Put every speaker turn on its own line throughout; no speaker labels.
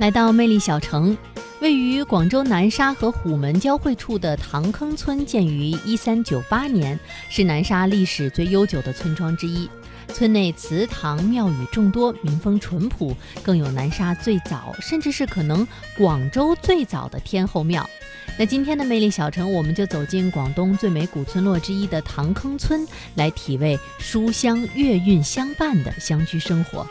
来到魅力小城，位于广州南沙和虎门交汇处的塘坑村建于一三九八年，是南沙历史最悠久的村庄之一。村内祠堂庙宇众多，民风淳朴，更有南沙最早，甚至是可能广州最早的天后庙。那今天的魅力小城，我们就走进广东最美古村落之一的塘坑村，来体味书香月韵相伴的乡居生活。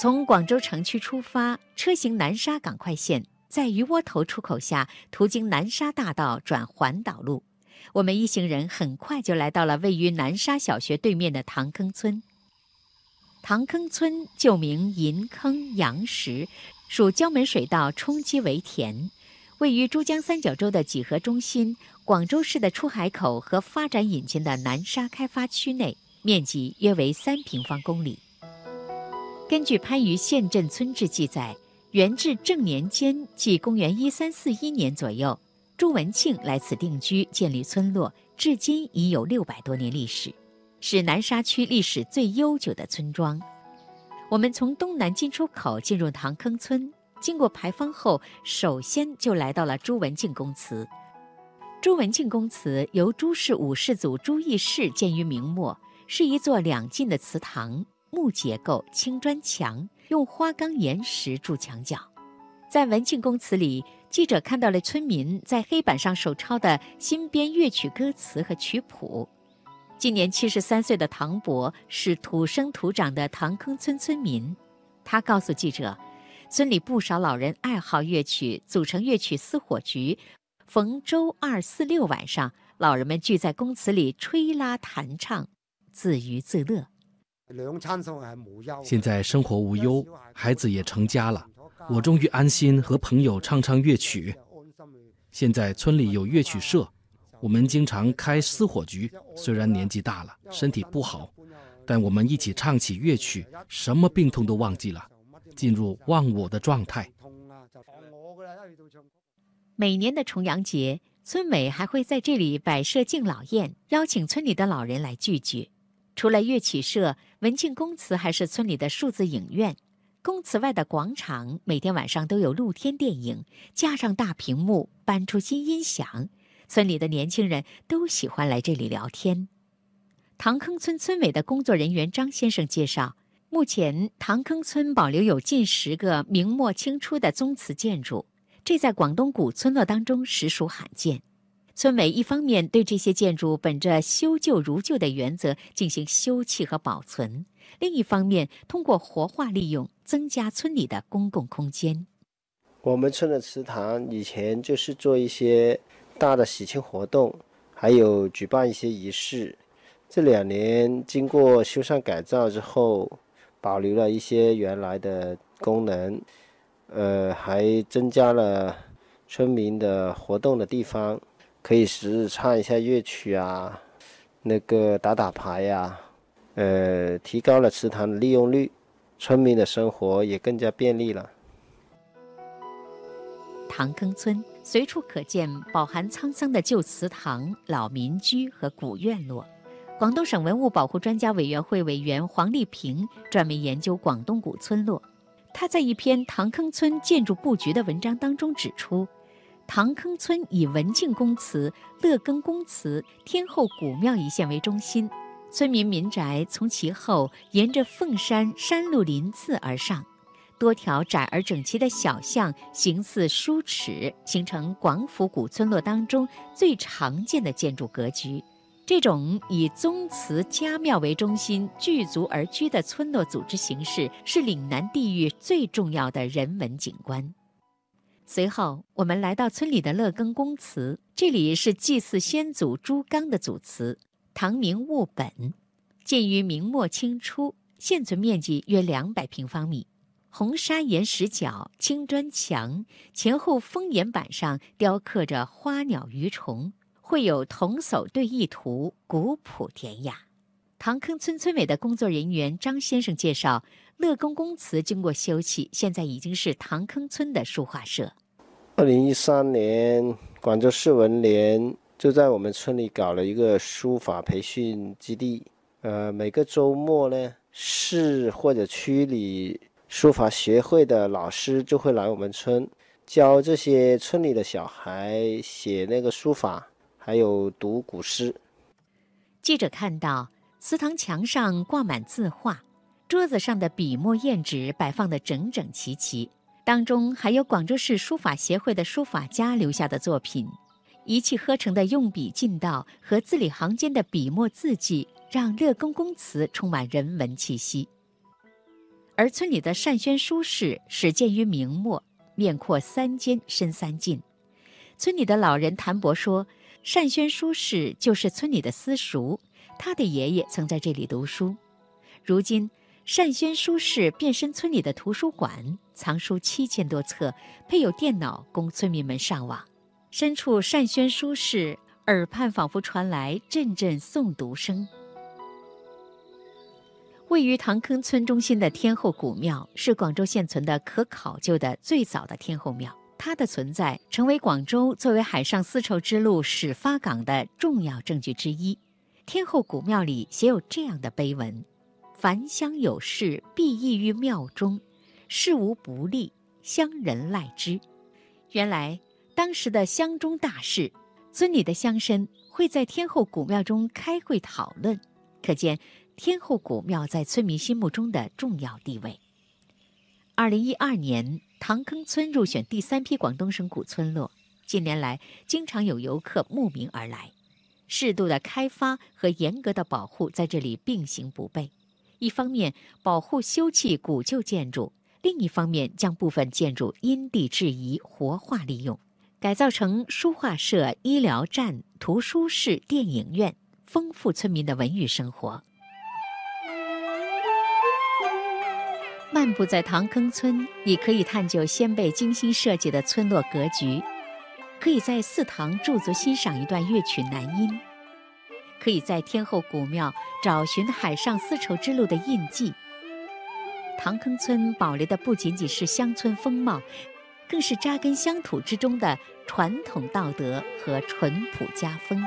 从广州城区出发，车行南沙港快线，在鱼窝头出口下，途经南沙大道转环岛路。我们一行人很快就来到了位于南沙小学对面的塘坑村。塘坑村旧名银坑杨石，属江门水道冲积围田，位于珠江三角洲的几何中心，广州市的出海口和发展引擎的南沙开发区内，面积约为三平方公里。根据番禺县镇村志记载，元至正年间，即公元一三四一年左右，朱文庆来此定居，建立村落，至今已有六百多年历史，是南沙区历史最悠久的村庄。我们从东南进出口进入塘坑村，经过牌坊后，首先就来到了朱文庆公祠。朱文庆公祠由朱氏五世祖朱义士建于明末，是一座两进的祠堂。木结构，青砖墙，用花岗岩石筑墙角。在文庆公祠里，记者看到了村民在黑板上手抄的新编乐曲歌词和曲谱。今年七十三岁的唐伯是土生土长的唐坑村村民，他告诉记者，村里不少老人爱好乐曲，组成乐曲私火局，逢周二、四、六晚上，老人们聚在公祠里吹拉弹唱，自娱自乐。
现在生活无忧，孩子也成家了，我终于安心和朋友唱唱乐曲。现在村里有乐曲社，我们经常开私火局。虽然年纪大了，身体不好，但我们一起唱起乐曲，什么病痛都忘记了，进入忘我的状态。
每年的重阳节，村委还会在这里摆设敬老宴，邀请村里的老人来聚聚。除了乐曲社，文庆公祠还是村里的数字影院。公祠外的广场每天晚上都有露天电影，架上大屏幕，搬出新音响。村里的年轻人都喜欢来这里聊天。塘坑村村委的工作人员张先生介绍，目前塘坑村保留有近十个明末清初的宗祠建筑，这在广东古村落当中实属罕见。村委一方面对这些建筑本着修旧如旧的原则进行修葺和保存，另一方面通过活化利用增加村里的公共空间。
我们村的祠堂以前就是做一些大的喜庆活动，还有举办一些仪式。这两年经过修缮改造之后，保留了一些原来的功能，呃，还增加了村民的活动的地方。可以时日唱一下乐曲啊，那个打打牌呀，呃，提高了祠堂的利用率，村民的生活也更加便利了。
塘坑村随处可见饱含沧桑的旧祠堂、老民居和古院落。广东省文物保护专家委员会委员黄丽萍专门研究广东古村落，他在一篇《塘坑村建筑布局》的文章当中指出。塘坑村以文庆公祠、乐耕公祠、天后古庙一线为中心，村民民宅从其后沿着凤山山路鳞次而上，多条窄而整齐的小巷形似书齿，形成广府古村落当中最常见的建筑格局。这种以宗祠家庙为中心聚族而居的村落组织形式，是岭南地域最重要的人文景观。随后，我们来到村里的乐耕公祠，这里是祭祀先祖朱刚的祖祠，唐明务本，建于明末清初，现存面积约两百平方米，红砂岩石角、青砖墙，前后封檐板上雕刻着花鸟鱼虫，绘有童叟对弈图，古朴典雅。塘坑村村委的工作人员张先生介绍，乐耕公祠经过修葺，现在已经是塘坑村的书画社。
二零一三年，广州市文联就在我们村里搞了一个书法培训基地。呃，每个周末呢，市或者区里书法协会的老师就会来我们村，教这些村里的小孩写那个书法，还有读古诗。
记者看到祠堂墙上挂满字画，桌子上的笔墨砚纸摆放得整整齐齐，当中还有广州市书法协会的书法家留下的作品。一气呵成的用笔劲道和字里行间的笔墨字迹，让乐公公祠充满人文气息。而村里的善宣书室始建于明末，面阔三间，深三进。村里的老人谭伯说，善宣书室就是村里的私塾，他的爷爷曾在这里读书。如今，善宣书室变身村里的图书馆，藏书七千多册，配有电脑供村民们上网。身处善宣书室，耳畔仿佛传来阵阵诵读声。位于塘坑村中心的天后古庙是广州现存的可考究的最早的天后庙，它的存在成为广州作为海上丝绸之路始发港的重要证据之一。天后古庙里写有这样的碑文：“凡乡有事，必异于庙中；事无不利，乡人赖之。”原来。当时的乡中大事，村里的乡绅会在天后古庙中开会讨论，可见天后古庙在村民心目中的重要地位。二零一二年，塘坑村入选第三批广东省古村落。近年来，经常有游客慕名而来。适度的开发和严格的保护在这里并行不悖，一方面保护修葺古旧建筑，另一方面将部分建筑因地制宜活化利用。改造成书画社、医疗站、图书室、电影院，丰富村民的文娱生活。漫步在塘坑村，你可以探究先辈精心设计的村落格局，可以在寺堂驻足欣赏一段乐曲南音，可以在天后古庙找寻海上丝绸之路的印记。塘坑村保留的不仅仅是乡村风貌。更是扎根乡土之中的传统道德和淳朴家风。